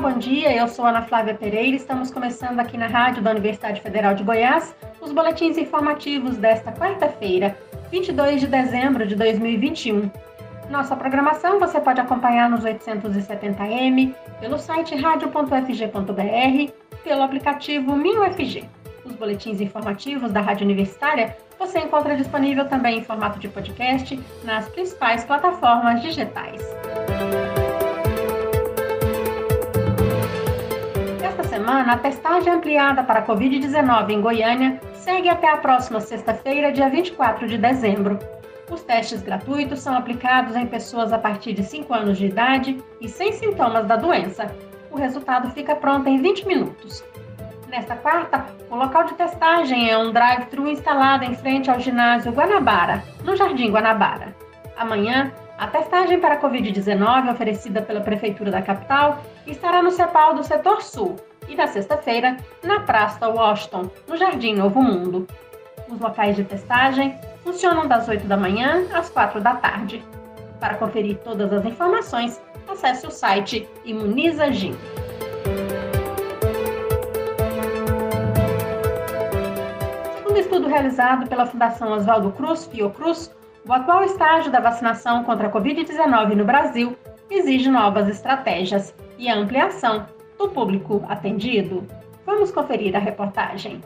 Bom dia. Eu sou Ana Flávia Pereira. Estamos começando aqui na Rádio da Universidade Federal de Goiás os boletins informativos desta quarta-feira, 22 de dezembro de 2021. Nossa programação você pode acompanhar nos 870m, pelo site radio.fg.br, pelo aplicativo MinUFG. Os boletins informativos da Rádio Universitária você encontra disponível também em formato de podcast nas principais plataformas digitais. Semana, a testagem ampliada para a Covid-19 em Goiânia segue até a próxima sexta-feira, dia 24 de dezembro. Os testes gratuitos são aplicados em pessoas a partir de 5 anos de idade e sem sintomas da doença. O resultado fica pronto em 20 minutos. Nesta quarta, o local de testagem é um drive-thru instalado em frente ao ginásio Guanabara, no Jardim Guanabara. Amanhã, a testagem para a Covid-19, oferecida pela Prefeitura da capital, estará no CEPAL do Setor Sul e, na sexta-feira, na Praça Washington, no Jardim Novo Mundo. Os locais de testagem funcionam das 8 da manhã às 4 da tarde. Para conferir todas as informações, acesse o site Imunizagin. Segundo estudo realizado pela Fundação Oswaldo Cruz, Fiocruz, o atual estágio da vacinação contra a Covid-19 no Brasil exige novas estratégias e ampliação do público atendido. Vamos conferir a reportagem.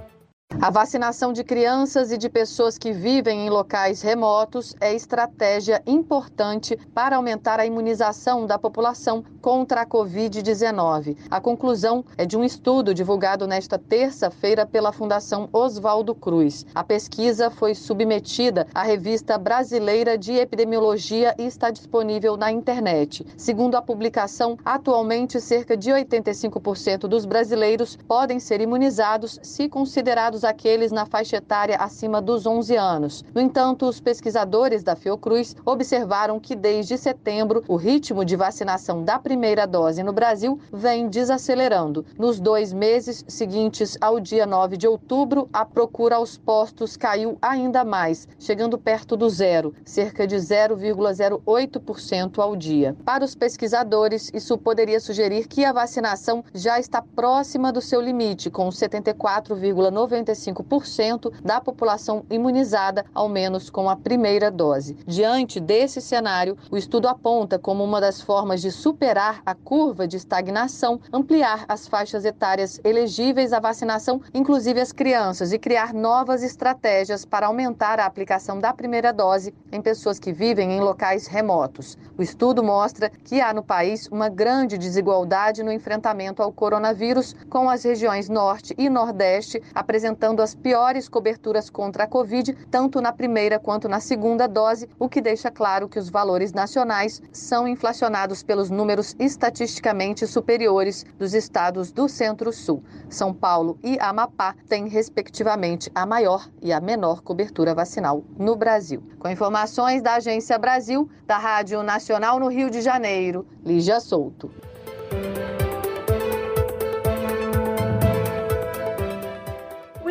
A vacinação de crianças e de pessoas que vivem em locais remotos é estratégia importante para aumentar a imunização da população contra a Covid-19. A conclusão é de um estudo divulgado nesta terça-feira pela Fundação Oswaldo Cruz. A pesquisa foi submetida à Revista Brasileira de Epidemiologia e está disponível na internet. Segundo a publicação, atualmente cerca de 85% dos brasileiros podem ser imunizados se considerados aqueles na faixa etária acima dos 11 anos. No entanto, os pesquisadores da Fiocruz observaram que desde setembro o ritmo de vacinação da primeira dose no Brasil vem desacelerando. Nos dois meses seguintes ao dia 9 de outubro, a procura aos postos caiu ainda mais, chegando perto do zero, cerca de 0,08% ao dia. Para os pesquisadores, isso poderia sugerir que a vacinação já está próxima do seu limite, com 74,95 95% da população imunizada, ao menos com a primeira dose. Diante desse cenário, o estudo aponta como uma das formas de superar a curva de estagnação, ampliar as faixas etárias elegíveis à vacinação, inclusive as crianças, e criar novas estratégias para aumentar a aplicação da primeira dose em pessoas que vivem em locais remotos. O estudo mostra que há no país uma grande desigualdade no enfrentamento ao coronavírus, com as regiões Norte e Nordeste apresentando apresentando as piores coberturas contra a Covid, tanto na primeira quanto na segunda dose, o que deixa claro que os valores nacionais são inflacionados pelos números estatisticamente superiores dos estados do Centro-Sul. São Paulo e Amapá têm, respectivamente, a maior e a menor cobertura vacinal no Brasil. Com informações da Agência Brasil, da Rádio Nacional no Rio de Janeiro, Lígia Souto.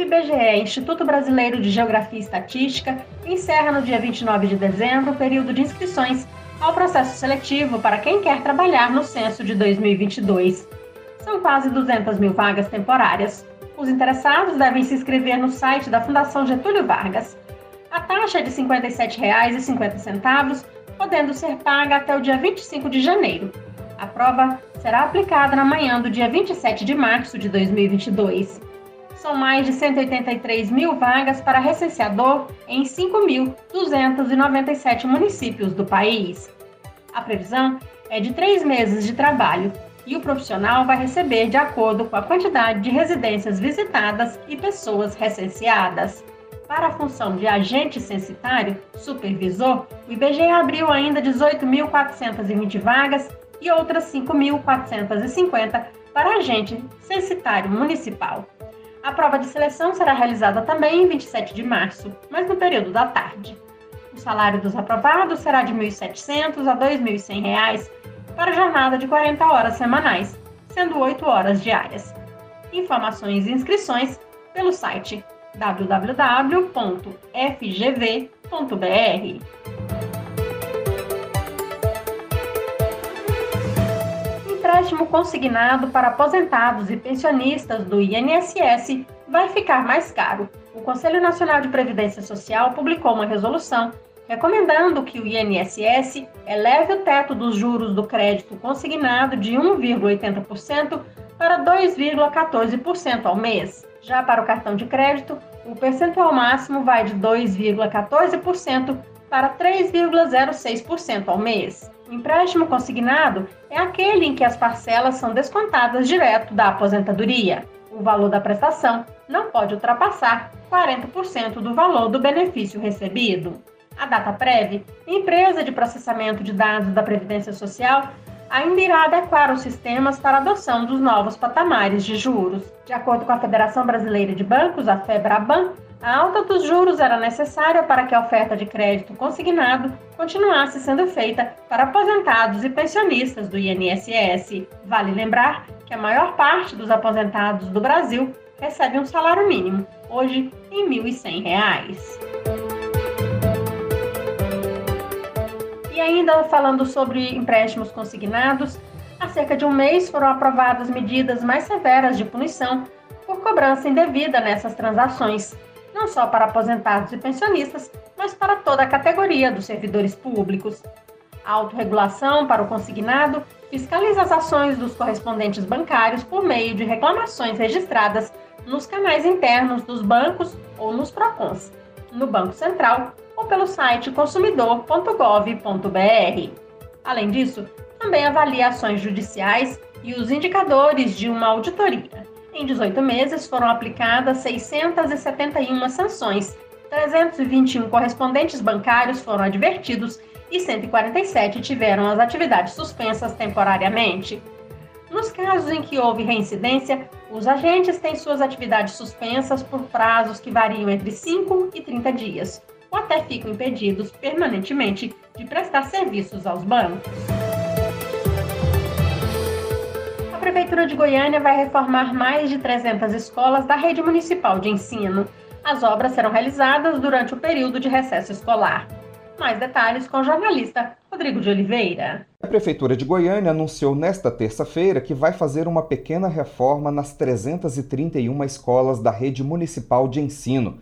IBGE, Instituto Brasileiro de Geografia e Estatística, encerra no dia 29 de dezembro o período de inscrições ao processo seletivo para quem quer trabalhar no censo de 2022. São quase 200 mil vagas temporárias. Os interessados devem se inscrever no site da Fundação Getúlio Vargas. A taxa é de R$ 57,50, podendo ser paga até o dia 25 de janeiro. A prova será aplicada na manhã do dia 27 de março de 2022 são mais de 183 mil vagas para recenseador em 5.297 municípios do país. A previsão é de três meses de trabalho e o profissional vai receber de acordo com a quantidade de residências visitadas e pessoas recenseadas. Para a função de agente censitário, supervisor, o IBGE abriu ainda 18.420 vagas e outras 5.450 para agente censitário municipal. A prova de seleção será realizada também em 27 de março, mas no período da tarde. O salário dos aprovados será de R$ 1.700 a R$ 2.100 para jornada de 40 horas semanais, sendo 8 horas diárias. Informações e inscrições pelo site www.fgv.br. empréstimo consignado para aposentados e pensionistas do INSS vai ficar mais caro. O Conselho Nacional de Previdência Social publicou uma resolução recomendando que o INSS eleve o teto dos juros do crédito consignado de 1,80% para 2,14% ao mês. Já para o cartão de crédito, o percentual máximo vai de 2,14% para 3,06% ao mês. Empréstimo consignado é aquele em que as parcelas são descontadas direto da aposentadoria. O valor da prestação não pode ultrapassar 40% do valor do benefício recebido. A DataPrev, empresa de processamento de dados da Previdência Social, ainda irá adequar os sistemas para a adoção dos novos patamares de juros. De acordo com a Federação Brasileira de Bancos, a FEBRABAN, a alta dos juros era necessária para que a oferta de crédito consignado continuasse sendo feita para aposentados e pensionistas do INSS. Vale lembrar que a maior parte dos aposentados do Brasil recebe um salário mínimo, hoje em R$ 1.100. E ainda falando sobre empréstimos consignados, há cerca de um mês foram aprovadas medidas mais severas de punição por cobrança indevida nessas transações, não só para aposentados e pensionistas, mas para toda a categoria dos servidores públicos. A autorregulação para o consignado fiscaliza as ações dos correspondentes bancários por meio de reclamações registradas nos canais internos dos bancos ou nos PROCONs, no Banco Central ou pelo site consumidor.gov.br. Além disso, também avalia ações judiciais e os indicadores de uma auditoria. Em 18 meses foram aplicadas 671 sanções, 321 correspondentes bancários foram advertidos e 147 tiveram as atividades suspensas temporariamente. Nos casos em que houve reincidência, os agentes têm suas atividades suspensas por prazos que variam entre 5 e 30 dias, ou até ficam impedidos permanentemente de prestar serviços aos bancos. Prefeitura de Goiânia vai reformar mais de 300 escolas da rede municipal de ensino. As obras serão realizadas durante o período de recesso escolar. Mais detalhes com o jornalista Rodrigo de Oliveira. A Prefeitura de Goiânia anunciou nesta terça-feira que vai fazer uma pequena reforma nas 331 escolas da rede municipal de ensino.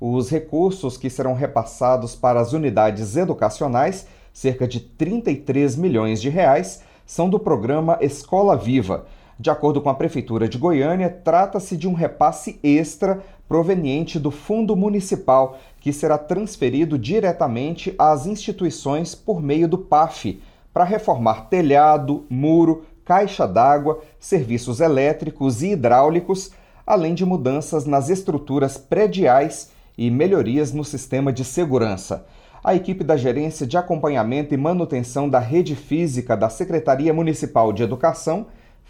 Os recursos que serão repassados para as unidades educacionais, cerca de 33 milhões de reais, são do programa Escola Viva. De acordo com a Prefeitura de Goiânia, trata-se de um repasse extra proveniente do Fundo Municipal, que será transferido diretamente às instituições por meio do PAF, para reformar telhado, muro, caixa d'água, serviços elétricos e hidráulicos, além de mudanças nas estruturas prediais e melhorias no sistema de segurança. A equipe da Gerência de Acompanhamento e Manutenção da Rede Física da Secretaria Municipal de Educação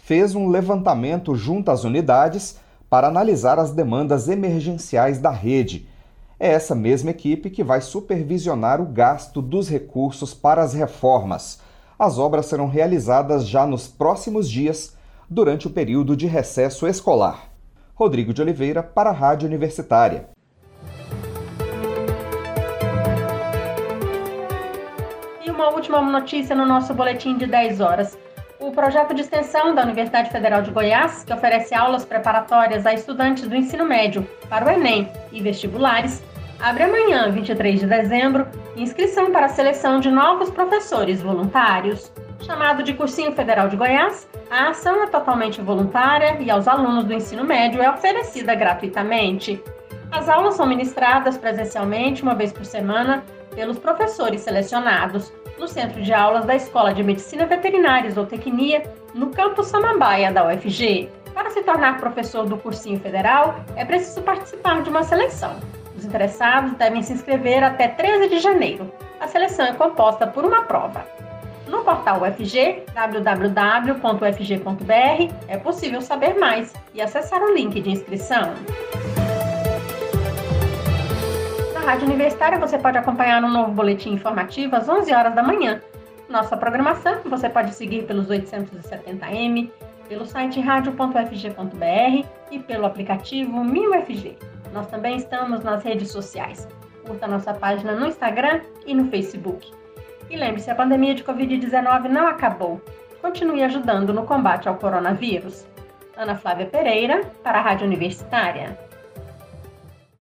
fez um levantamento junto às unidades para analisar as demandas emergenciais da rede. É essa mesma equipe que vai supervisionar o gasto dos recursos para as reformas. As obras serão realizadas já nos próximos dias, durante o período de recesso escolar. Rodrigo de Oliveira, para a Rádio Universitária. uma última notícia no nosso boletim de 10 horas. O projeto de extensão da Universidade Federal de Goiás, que oferece aulas preparatórias a estudantes do ensino médio para o Enem e vestibulares, abre amanhã, 23 de dezembro, inscrição para a seleção de novos professores voluntários. Chamado de Cursinho Federal de Goiás, a ação é totalmente voluntária e aos alunos do ensino médio é oferecida gratuitamente. As aulas são ministradas presencialmente uma vez por semana pelos professores selecionados no centro de aulas da Escola de Medicina Veterinária e Zootecnia, no campus Samambaia da UFG. Para se tornar professor do cursinho federal, é preciso participar de uma seleção. Os interessados devem se inscrever até 13 de janeiro. A seleção é composta por uma prova. No portal UFG, www.ufg.br, é possível saber mais e acessar o link de inscrição. Rádio Universitária você pode acompanhar um novo boletim informativo às 11 horas da manhã. Nossa programação você pode seguir pelos 870m, pelo site radio.fg.br e pelo aplicativo 1000FG. Nós também estamos nas redes sociais. Curta nossa página no Instagram e no Facebook. E lembre-se, a pandemia de Covid-19 não acabou. continue ajudando no combate ao coronavírus. Ana Flávia Pereira, para a Rádio Universitária.